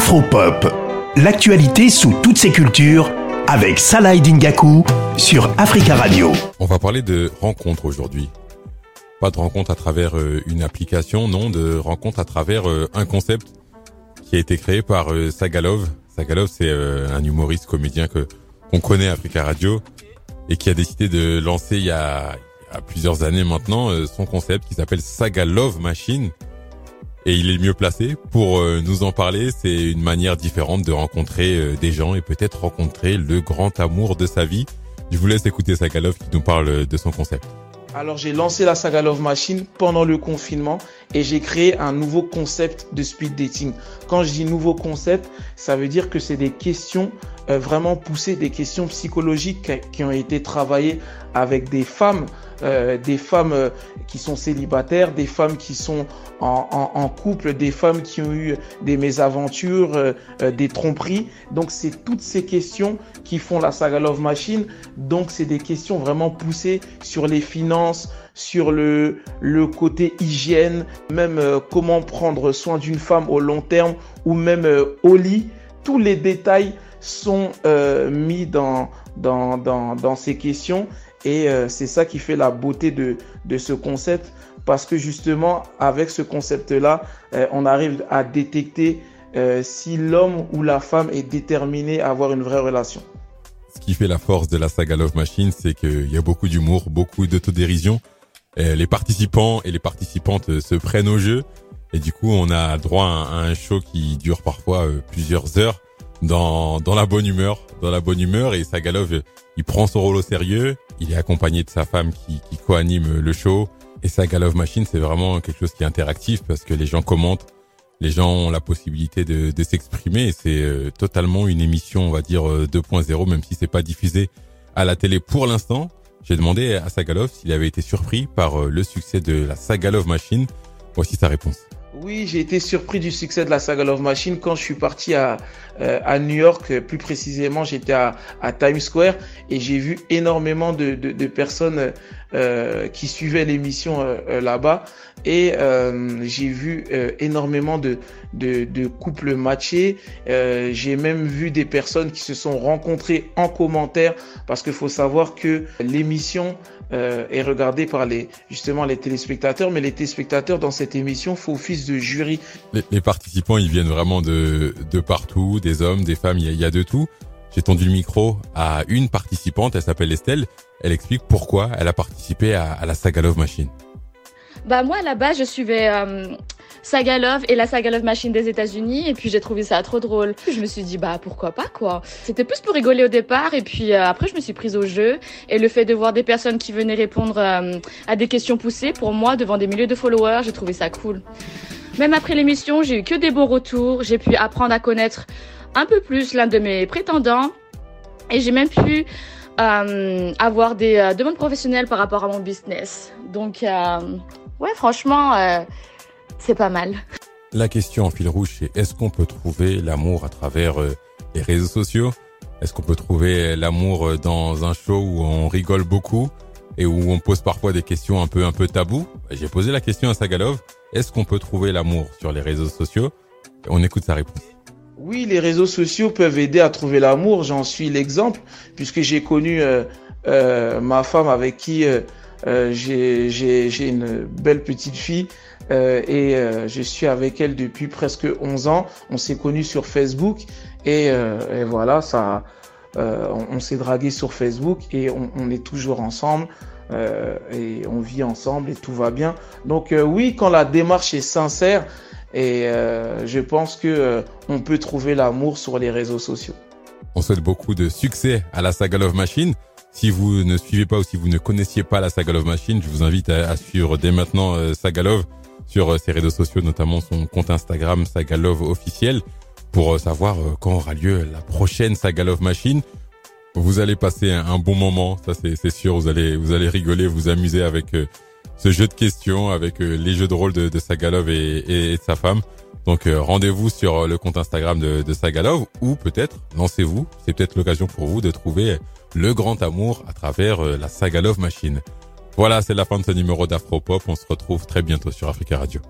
Afropop, l'actualité sous toutes ses cultures avec Salah Dingaku sur Africa Radio. On va parler de rencontres aujourd'hui. Pas de rencontres à travers euh, une application, non, de rencontres à travers euh, un concept qui a été créé par euh, Sagalov. Sagalov, c'est un humoriste comédien que qu'on connaît à Africa Radio et qui a décidé de lancer il y a, il y a plusieurs années maintenant son concept qui s'appelle Sagalov Machine et il est mieux placé pour euh, nous en parler. C'est une manière différente de rencontrer euh, des gens et peut-être rencontrer le grand amour de sa vie. Je vous laisse écouter Sagalov qui nous parle de son concept. Alors j'ai lancé la Saga Love Machine pendant le confinement et j'ai créé un nouveau concept de speed dating. Quand je dis nouveau concept, ça veut dire que c'est des questions euh, vraiment poussées, des questions psychologiques qui ont été travaillées avec des femmes, euh, des femmes euh, qui sont célibataires, des femmes qui sont en, couple, des femmes qui ont eu des mésaventures, des tromperies. Donc c'est toutes ces questions qui font la Saga Love Machine. Donc c'est des questions vraiment poussées sur les finances, sur le, côté hygiène, même euh, comment prendre soin d'une femme au long terme ou même euh, au lit. Tous les détails sont euh, mis dans, dans, dans, ces questions et c'est ça qui fait la beauté de, de ce concept parce que justement avec ce concept-là, on arrive à détecter si l'homme ou la femme est déterminé à avoir une vraie relation. Ce qui fait la force de la saga Love Machine, c'est qu'il y a beaucoup d'humour, beaucoup d'autodérision. Euh, les participants et les participantes euh, se prennent au jeu. Et du coup on a droit à un show qui dure parfois euh, plusieurs heures dans dans la bonne humeur, dans la bonne humeur. Et Sagalov il prend son rôle au sérieux, il est accompagné de sa femme qui qui coanime le show. Et Sagalov Machine c'est vraiment quelque chose qui est interactif parce que les gens commentent, les gens ont la possibilité de, de s'exprimer et c'est totalement une émission on va dire 2.0 même si c'est pas diffusé à la télé pour l'instant j'ai demandé à Sagalov s'il avait été surpris par euh, le succès de la Sagalov Machine. Voici sa réponse. Oui, j'ai été surpris du succès de la Saga Love Machine quand je suis parti à, euh, New York. Plus précisément, j'étais à, Times Square et j'ai vu énormément de, personnes euh, qui suivaient l'émission euh, là-bas. Et j'ai vu énormément de, de, de, couples matchés. j'ai même vu des personnes qui se sont rencontrées en commentaire parce qu'il faut savoir que l'émission euh, est regardé par les justement les téléspectateurs, mais les téléspectateurs dans cette émission font office de jury. Les, participants, ils viennent vraiment de, de partout, des hommes, des femmes, il y a, de tout. J'ai tendu le micro à une participante, elle s'appelle Estelle. Elle explique pourquoi elle a participé à, à la Saga Love Machine. Bah moi à la base je suivais euh, Saga Love et la Saga Love Machine des États-Unis et puis j'ai trouvé ça trop drôle. Je me suis dit bah pourquoi pas quoi. C'était plus pour rigoler au départ et puis euh, après je me suis prise au jeu et le fait de voir des personnes qui venaient répondre euh, à des questions poussées pour moi devant des milliers de followers, j'ai trouvé ça cool. Même après l'émission, j'ai eu que des bons retours, j'ai pu apprendre à connaître un peu plus l'un de mes prétendants et j'ai même pu euh, avoir des euh, demandes professionnelles par rapport à mon business. Donc, euh, ouais, franchement, euh, c'est pas mal. La question en fil rouge, c'est est-ce qu'on peut trouver l'amour à travers euh, les réseaux sociaux? Est-ce qu'on peut trouver l'amour dans un show où on rigole beaucoup et où on pose parfois des questions un peu un peu tabous J'ai posé la question à Sagalov. Est-ce qu'on peut trouver l'amour sur les réseaux sociaux? On écoute sa réponse. Oui, les réseaux sociaux peuvent aider à trouver l'amour. J'en suis l'exemple puisque j'ai connu euh, euh, ma femme avec qui euh, euh j'ai une belle petite fille euh, et euh, je suis avec elle depuis presque 11 ans. On s'est connus sur Facebook et, et voilà, ça, on, s'est dragué sur Facebook et on, est toujours ensemble. et on vit ensemble et tout va bien. Donc oui, quand la démarche est sincère, et euh, je pense que euh, on peut trouver l'amour sur les réseaux sociaux. On souhaite beaucoup de succès à la Saga Love Machine. Si vous ne suivez pas ou si vous ne connaissiez pas la Saga Love Machine, je vous invite à, suivre dès maintenant euh, Saga Love sur ses réseaux sociaux, notamment son compte Instagram Saga Love officiel, pour savoir quand aura lieu la prochaine Saga Love Machine. Vous allez passer un, bon moment, ça c'est sûr. Vous allez vous allez rigoler, vous amuser avec ce jeu de questions avec euh, les jeux de rôle de, de Sagalov et, et, de sa femme. Donc euh, rendez-vous sur euh, le compte Instagram de, de Sagalov ou peut-être lancez-vous. C'est peut-être l'occasion pour vous de trouver le grand amour à travers la Sagalov Machine. Voilà, c'est la fin de ce numéro d'Afropop. On se retrouve très bientôt sur Africa Radio.